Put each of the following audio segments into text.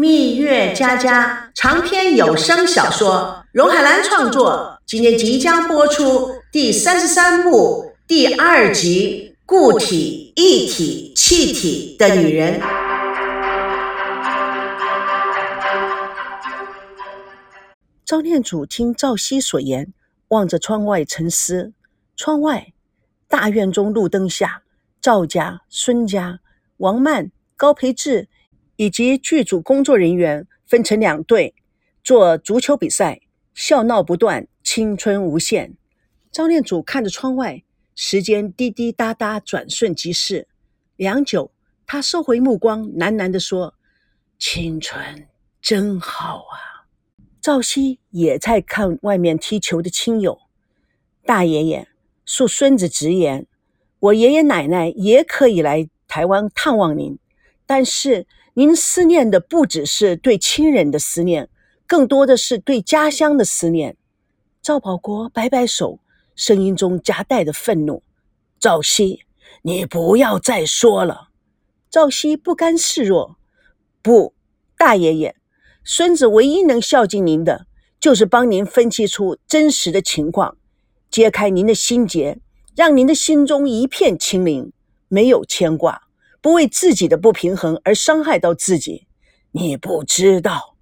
蜜月佳佳长篇有声小说，荣海兰创作，今天即将播出第三十三部第二集《固体、液体、气体的女人》。赵念祖听赵熙所言，望着窗外沉思。窗外，大院中路灯下，赵家、孙家、王曼、高培志。以及剧组工作人员分成两队做足球比赛，笑闹不断，青春无限。张念祖看着窗外，时间滴滴答答，转瞬即逝。良久，他收回目光，喃喃地说：“青春真好啊。”赵熙也在看外面踢球的亲友。大爷爷恕孙子直言：“我爷爷奶奶也可以来台湾探望您，但是。”您思念的不只是对亲人的思念，更多的是对家乡的思念。赵保国摆摆手，声音中夹带着愤怒：“赵熙，你不要再说了。”赵熙不甘示弱：“不，大爷爷，孙子唯一能孝敬您的，就是帮您分析出真实的情况，揭开您的心结，让您的心中一片清明，没有牵挂。”不为自己的不平衡而伤害到自己，你不知道，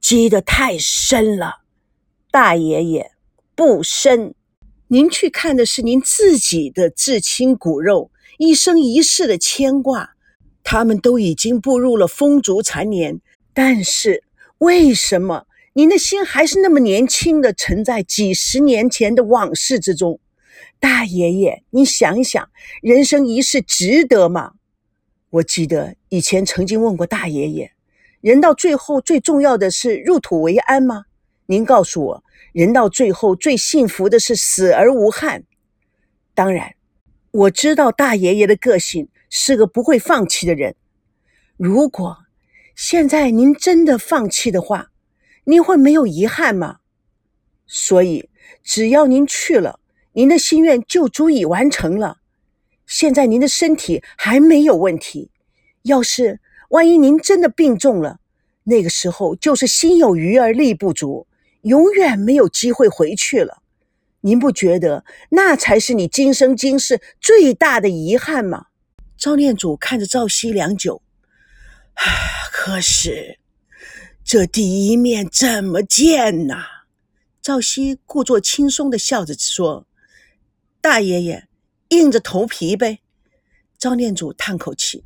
积得太深了，大爷爷不深。您去看的是您自己的至亲骨肉，一生一世的牵挂，他们都已经步入了风烛残年。但是为什么您的心还是那么年轻的，沉在几十年前的往事之中？大爷爷，你想想，人生一世值得吗？我记得以前曾经问过大爷爷：“人到最后最重要的是入土为安吗？”您告诉我，人到最后最幸福的是死而无憾。当然，我知道大爷爷的个性是个不会放弃的人。如果现在您真的放弃的话，您会没有遗憾吗？所以，只要您去了，您的心愿就足以完成了。现在您的身体还没有问题，要是万一您真的病重了，那个时候就是心有余而力不足，永远没有机会回去了。您不觉得那才是你今生今世最大的遗憾吗？赵念祖看着赵熙良久，啊，可是这第一面怎么见呐？赵熙故作轻松的笑着说：“大爷爷。”硬着头皮呗。张念祖叹口气，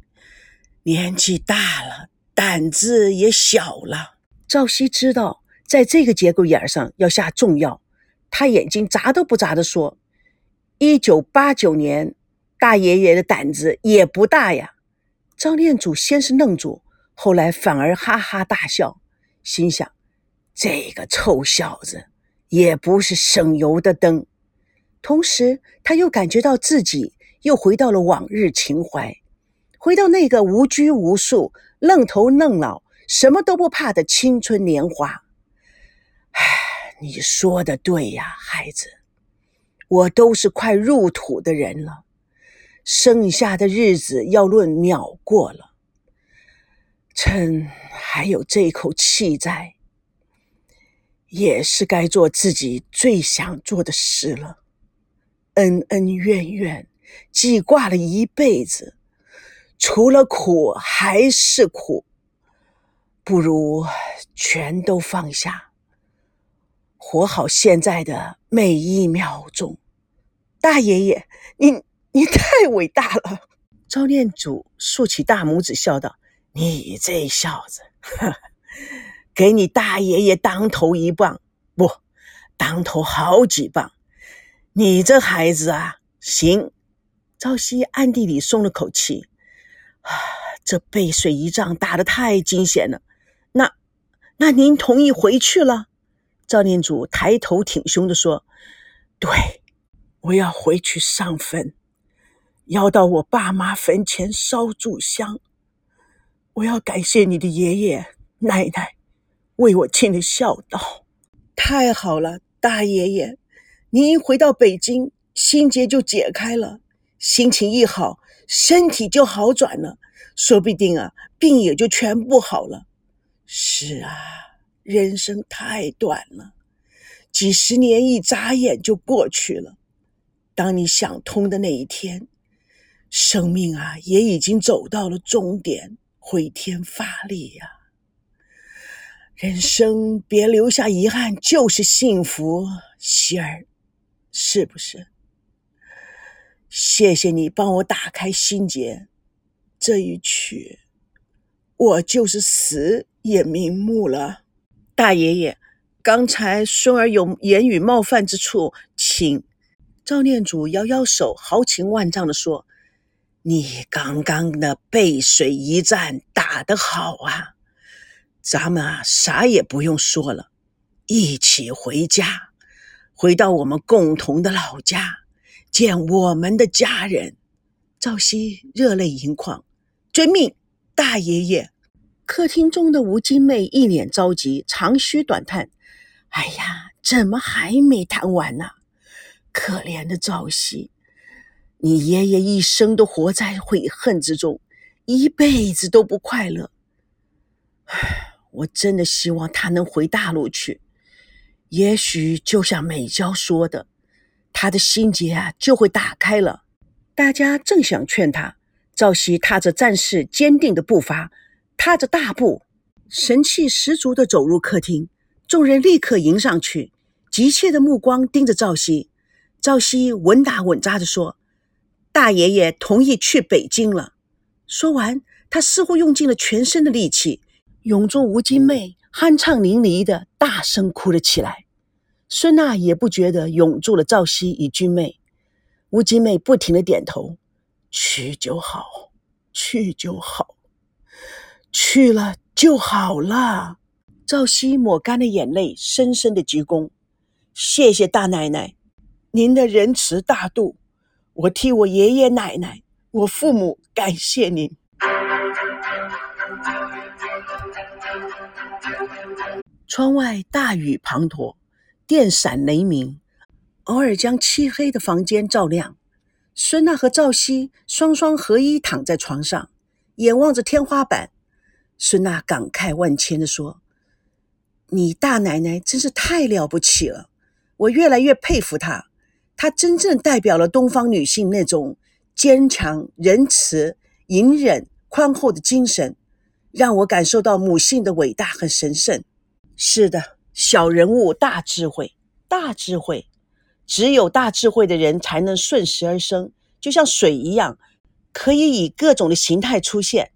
年纪大了，胆子也小了。赵熙知道，在这个节骨眼上要下重药，他眼睛眨都不眨的说：“一九八九年，大爷爷的胆子也不大呀。”张念祖先是愣住，后来反而哈哈大笑，心想：这个臭小子也不是省油的灯。同时，他又感觉到自己又回到了往日情怀，回到那个无拘无束、愣头愣脑、什么都不怕的青春年华。唉，你说的对呀，孩子，我都是快入土的人了，剩下的日子要论秒过了。趁还有这口气在，也是该做自己最想做的事了。恩恩怨怨，记挂了一辈子，除了苦还是苦，不如全都放下，活好现在的每一秒钟。大爷爷，你你太伟大了！赵念祖竖起大拇指，笑道：“你这小子，给你大爷爷当头一棒，不，当头好几棒。”你这孩子啊，行。朝夕暗地里松了口气，啊，这背水一仗打得太惊险了。那，那您同意回去了？赵念祖抬头挺胸的说：“对，我要回去上坟，要到我爸妈坟前烧柱香。我要感谢你的爷爷奶奶为我尽的孝道。太好了，大爷爷。”您一回到北京，心结就解开了，心情一好，身体就好转了，说不定啊，病也就全部好了。是啊，人生太短了，几十年一眨眼就过去了。当你想通的那一天，生命啊也已经走到了终点，回天乏力呀。人生别留下遗憾，就是幸福，希儿，是不是？谢谢你帮我打开心结，这一曲，我就是死也瞑目了。大爷爷，刚才孙儿有言语冒犯之处，请。赵念祖摇摇手，豪情万丈地说：“你刚刚的背水一战打得好啊！咱们啊，啥也不用说了，一起回家，回到我们共同的老家，见我们的家人。”赵熙热泪盈眶：“遵命，大爷爷！”客厅中的吴金妹一脸着急，长吁短叹：“哎呀，怎么还没谈完呢？”可怜的赵熙，你爷爷一生都活在悔恨之中，一辈子都不快乐。唉，我真的希望他能回大陆去，也许就像美娇说的，他的心结啊就会打开了。大家正想劝他，赵熙踏着战士坚定的步伐，踏着大步，神气十足的走入客厅。众人立刻迎上去，急切的目光盯着赵熙。赵熙稳打稳扎地说：“大爷爷同意去北京了。”说完，他似乎用尽了全身的力气，拥住吴金妹，酣畅淋漓的大声哭了起来。孙娜也不觉得拥住了赵熙与君妹。吴金妹不停的点头：“去就好，去就好，去了就好了。”赵熙抹干了眼泪，深深的鞠躬：“谢谢大奶奶。”您的仁慈大度，我替我爷爷奶奶、我父母感谢您。窗外大雨滂沱，电闪雷鸣，偶尔将漆黑的房间照亮。孙娜和赵熙双双合一躺在床上，眼望着天花板。孙娜感慨万千地说：“你大奶奶真是太了不起了，我越来越佩服她。”她真正代表了东方女性那种坚强、仁慈、隐忍、宽厚的精神，让我感受到母性的伟大和神圣。是的，小人物大智慧，大智慧，只有大智慧的人才能顺时而生，就像水一样，可以以各种的形态出现。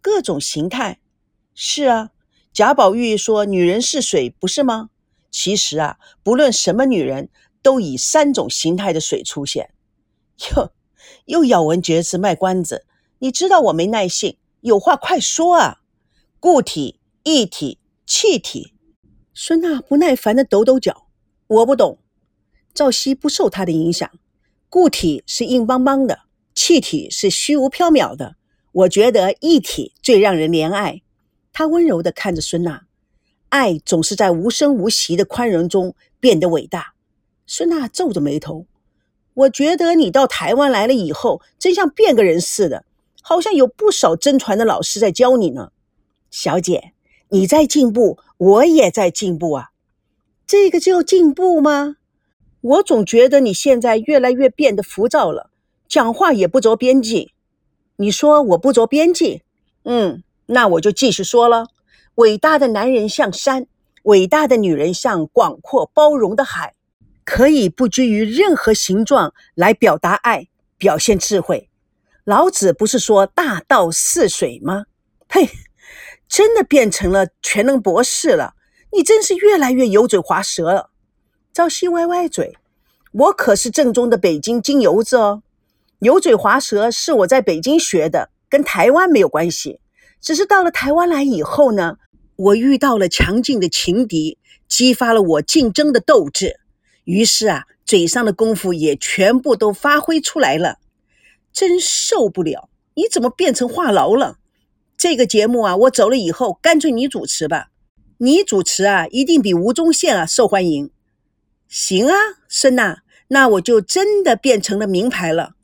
各种形态，是啊。贾宝玉说：“女人是水，不是吗？”其实啊，不论什么女人。都以三种形态的水出现，哟，又咬文嚼字卖关子。你知道我没耐性，有话快说啊！固体、液体、气体。孙娜不耐烦的抖抖脚，我不懂。赵熙不受他的影响，固体是硬邦邦的，气体是虚无缥缈的。我觉得液体最让人怜爱。他温柔的看着孙娜，爱总是在无声无息的宽容中变得伟大。孙娜皱着眉头，我觉得你到台湾来了以后，真像变个人似的，好像有不少真传的老师在教你呢。小姐，你在进步，我也在进步啊。这个叫进步吗？我总觉得你现在越来越变得浮躁了，讲话也不着边际。你说我不着边际？嗯，那我就继续说了。伟大的男人像山，伟大的女人像广阔包容的海。可以不拘于任何形状来表达爱，表现智慧。老子不是说大道似水吗？呸！真的变成了全能博士了。你真是越来越油嘴滑舌了。赵熙歪歪嘴，我可是正宗的北京京油子哦。油嘴滑舌是我在北京学的，跟台湾没有关系。只是到了台湾来以后呢，我遇到了强劲的情敌，激发了我竞争的斗志。于是啊，嘴上的功夫也全部都发挥出来了，真受不了！你怎么变成话痨了？这个节目啊，我走了以后，干脆你主持吧。你主持啊，一定比吴宗宪啊受欢迎。行啊，孙娜，那我就真的变成了名牌了。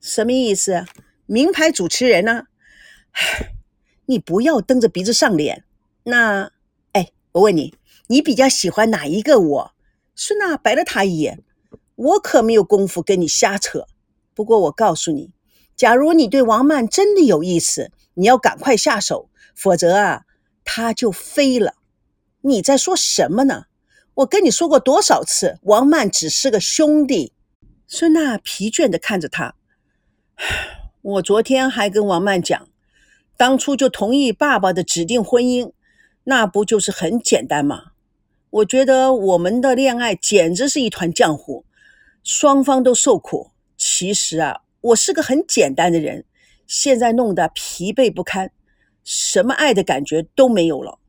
什么意思？名牌主持人呢？唉，你不要蹬着鼻子上脸。那，哎，我问你，你比较喜欢哪一个我？孙娜白了他一眼，我可没有功夫跟你瞎扯。不过我告诉你，假如你对王曼真的有意思，你要赶快下手，否则啊，他就飞了。你在说什么呢？我跟你说过多少次，王曼只是个兄弟。孙娜疲倦地看着他。我昨天还跟王曼讲，当初就同意爸爸的指定婚姻，那不就是很简单吗？我觉得我们的恋爱简直是一团浆糊，双方都受苦。其实啊，我是个很简单的人，现在弄得疲惫不堪，什么爱的感觉都没有了。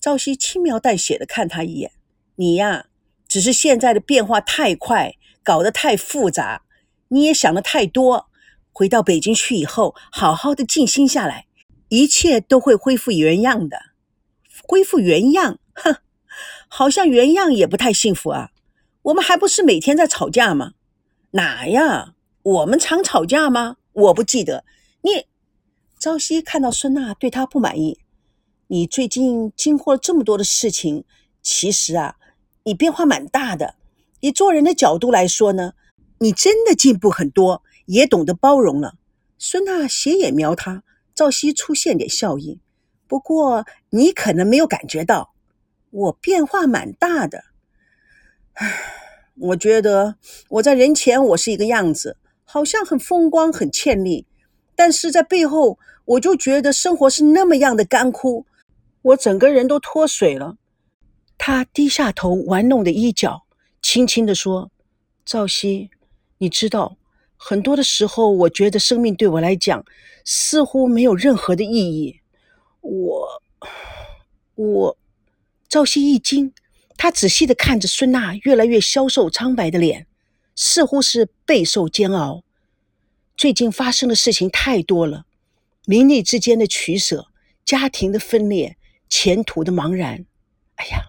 赵熙轻描淡写的看他一眼：“你呀，只是现在的变化太快。”搞得太复杂，你也想的太多。回到北京去以后，好好的静心下来，一切都会恢复原样的。恢复原样？哼，好像原样也不太幸福啊。我们还不是每天在吵架吗？哪呀？我们常吵架吗？我不记得。你，朝夕看到孙娜对他不满意，你最近经过了这么多的事情，其实啊，你变化蛮大的。以做人的角度来说呢，你真的进步很多，也懂得包容了。孙娜斜眼瞄他，赵熙出现点笑意。不过你可能没有感觉到，我变化蛮大的。唉，我觉得我在人前我是一个样子，好像很风光、很倩丽，但是在背后我就觉得生活是那么样的干枯，我整个人都脱水了。他低下头玩弄的衣角。轻轻地说：“赵熙，你知道，很多的时候，我觉得生命对我来讲似乎没有任何的意义。我，我……”赵熙一惊，他仔细的看着孙娜越来越消瘦苍白的脸，似乎是备受煎熬。最近发生的事情太多了，名利之间的取舍，家庭的分裂，前途的茫然。哎呀，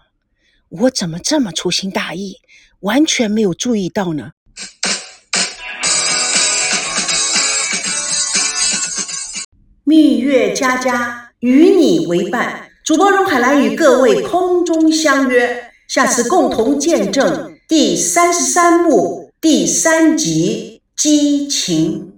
我怎么这么粗心大意？完全没有注意到呢。蜜月佳佳与你为伴，主播荣海兰与各位空中相约，下次共同见证第三十三幕第三集激情。